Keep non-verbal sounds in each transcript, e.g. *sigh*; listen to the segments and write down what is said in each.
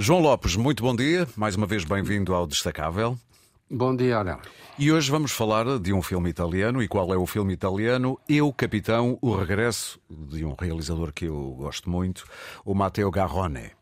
João Lopes, muito bom dia. Mais uma vez bem-vindo ao Destacável. Bom dia, Aurélio. E hoje vamos falar de um filme italiano. E qual é o filme italiano? Eu, Capitão, o regresso de um realizador que eu gosto muito, o Matteo Garrone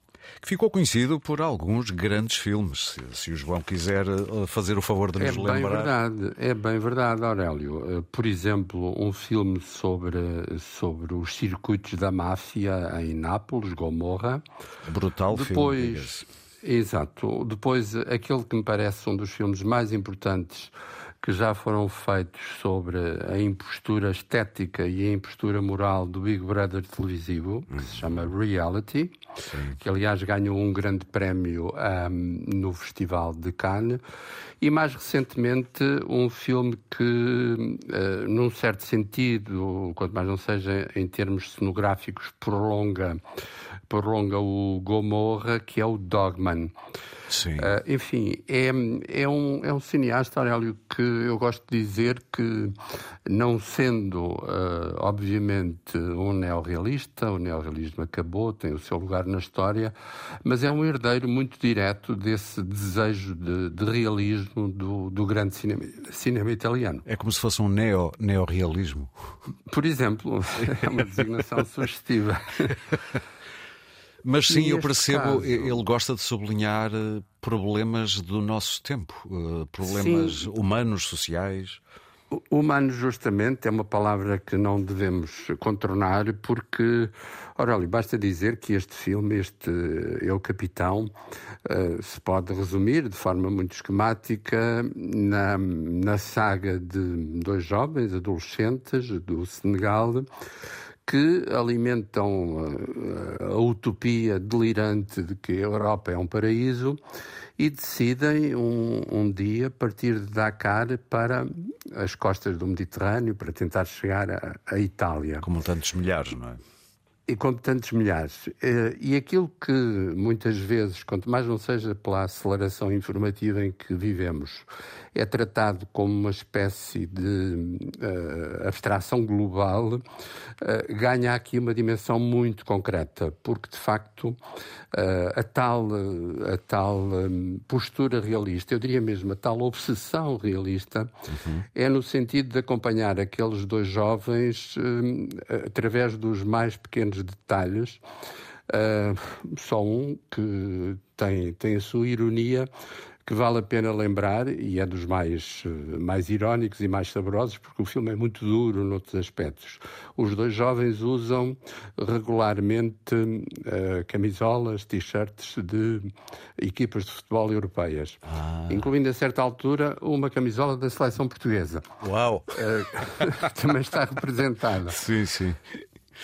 que ficou conhecido por alguns grandes filmes. Se, o João quiser eh, fazer o favor de nos é lembrar. Bem verdade, é bem verdade, Aurélio. Eh, por exemplo, um filme sobre, sobre os circuitos da máfia em Nápoles, Gomorra. Brutal Depois, filme. Exato. Depois, aquele que me parece um dos filmes mais importantes que já foram feitos sobre a impostura estética e a impostura moral do Big Brother televisivo, que se chama Reality, Sim. que aliás ganhou um grande prémio um, no Festival de Cannes, e mais recentemente um filme que, uh, num certo sentido, quanto mais não seja em termos cenográficos, prolonga prolonga o Gomorra, que é o Dogman. Sim. Uh, enfim, é, é, um, é um cineasta, Aurélio, que eu gosto de dizer que, não sendo, uh, obviamente, um neorrealista, o neorrealismo acabou, tem o seu lugar na história, mas é um herdeiro muito direto desse desejo de, de realismo do, do grande cinema, cinema italiano. É como se fosse um neo, neorrealismo. Por exemplo, *laughs* é uma designação *laughs* sugestiva. Mas sim, eu percebo, caso... ele gosta de sublinhar eh, problemas do nosso tempo, eh, problemas sim. humanos, sociais. Humano, justamente, é uma palavra que não devemos contornar, porque, Aurélio, basta dizer que este filme, este Eu Capitão, uh, se pode resumir de forma muito esquemática na, na saga de dois jovens adolescentes do Senegal que alimentam a, eh, a, utopia delirante de que a Europa é um paraíso e decidem um, um, dia partir de Dakar para as costas do Mediterrâneo para tentar chegar à Itália. Como tantos milhares, não é? E como tantos milhares. Eh, e aquilo que muitas vezes, quanto mais não seja pela aceleração informativa em que vivemos, é tratado como uma espécie de uh, abstração global, uh, ganha aqui uma dimensão muito concreta, porque de facto uh, a tal, a tal um, postura realista, eu diria mesmo a tal obsessão realista, uhum. é no sentido de acompanhar aqueles dois jovens um, através dos mais pequenos detalhes. Uh, só um que tem, tem a sua ironia, que vale a pena lembrar, e é dos mais, eh, mais irónicos e mais saborosos, porque o filme é muito duro noutros aspectos. Os dois jovens usam regularmente uh, camisolas, t-shirts de equipas de futebol europeias, ah. incluindo a certa altura uma camisola da seleção portuguesa. Uau! Uh, *laughs* também está representada. Sim, sim.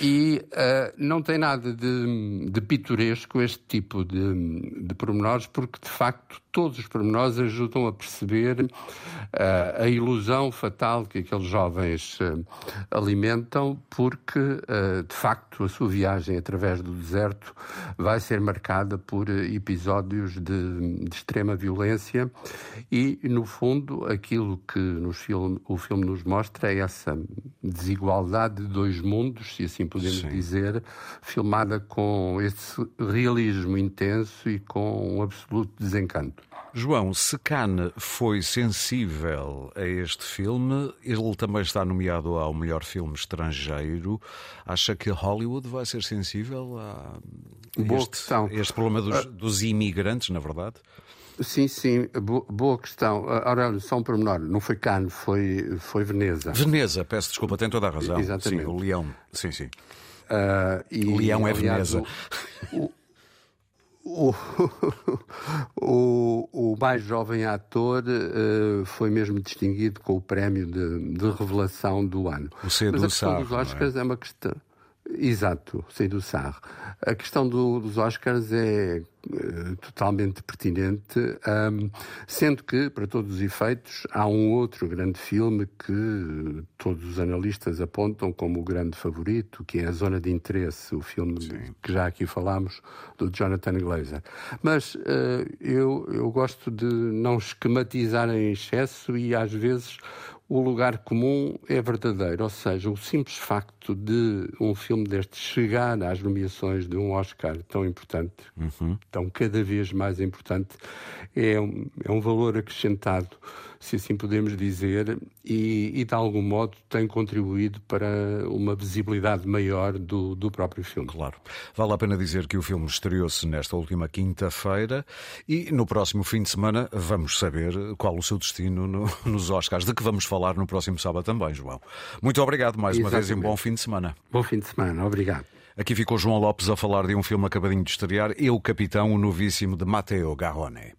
E uh, não tem nada de, de pitoresco este tipo de, de pormenores, porque de facto todos os pormenores ajudam a perceber uh, a ilusão fatal que aqueles jovens uh, alimentam, porque, de facto, a sua viagem através do deserto vai ser marcada por episódios de, de extrema violência e, no fundo, aquilo que filme, o filme nos mostra é essa desigualdade de dois mundos, se assim podemos Sim. dizer, filmada com esse realismo intenso e com um absoluto desencanto. João, se Cannes foi sensível a este filme, ele também está nomeado ao melhor filme estrangeiro. Acha que Hollywood vai ser sensível a este, este problema dos, dos, imigrantes, na verdade? Sim, sim, boa questão. Aurélio, só um pormenor. Não foi Cannes, foi, foi Veneza. Veneza, peço desculpa, tem toda a razão. Exatamente. Sim, o Leão. Sim, sim. Uh, e, o Leão é Veneza. O, *laughs* o, o, o, mais jovem ator uh, foi mesmo distinguido com o prémio de, de revelação do ano. O Cedo Mas a questão dos Oscars é? é? uma questão. Exato, Cedo Sarro. A questão do, dos Oscars é uh, totalmente pertinente, um, sendo que, para todos os efeitos, há um outro grande filme que todos os analistas apontam como o grande favorito, que é A Zona de Interesse, o filme Sim. que já aqui falámos, do Jonathan Glazer. Mas uh, eu, eu gosto de não esquematizar em excesso e, às vezes, o lugar comum é verdadeiro, ou seja, o simples facto de um filme deste chegar às nomeações de um Oscar tão importante, uhum. tão cada vez mais importante, é um, é um valor acrescentado, se assim podemos dizer, e, e, de algum modo tem contribuído para uma visibilidade maior do, do próprio filme. Claro. Vale a pena dizer que o filme estreou-se nesta última quinta-feira e no próximo fim de semana vamos saber qual o seu destino no, nos Oscars, de que vamos falar no próximo sábado também, João. Muito obrigado mais Exatamente. uma vez e um bom fim de semana. Bom fim de semana, obrigado. Aqui ficou João Lopes a falar de um filme acabadinho de estrear, Eu Capitão, o novíssimo de Matteo Garrone.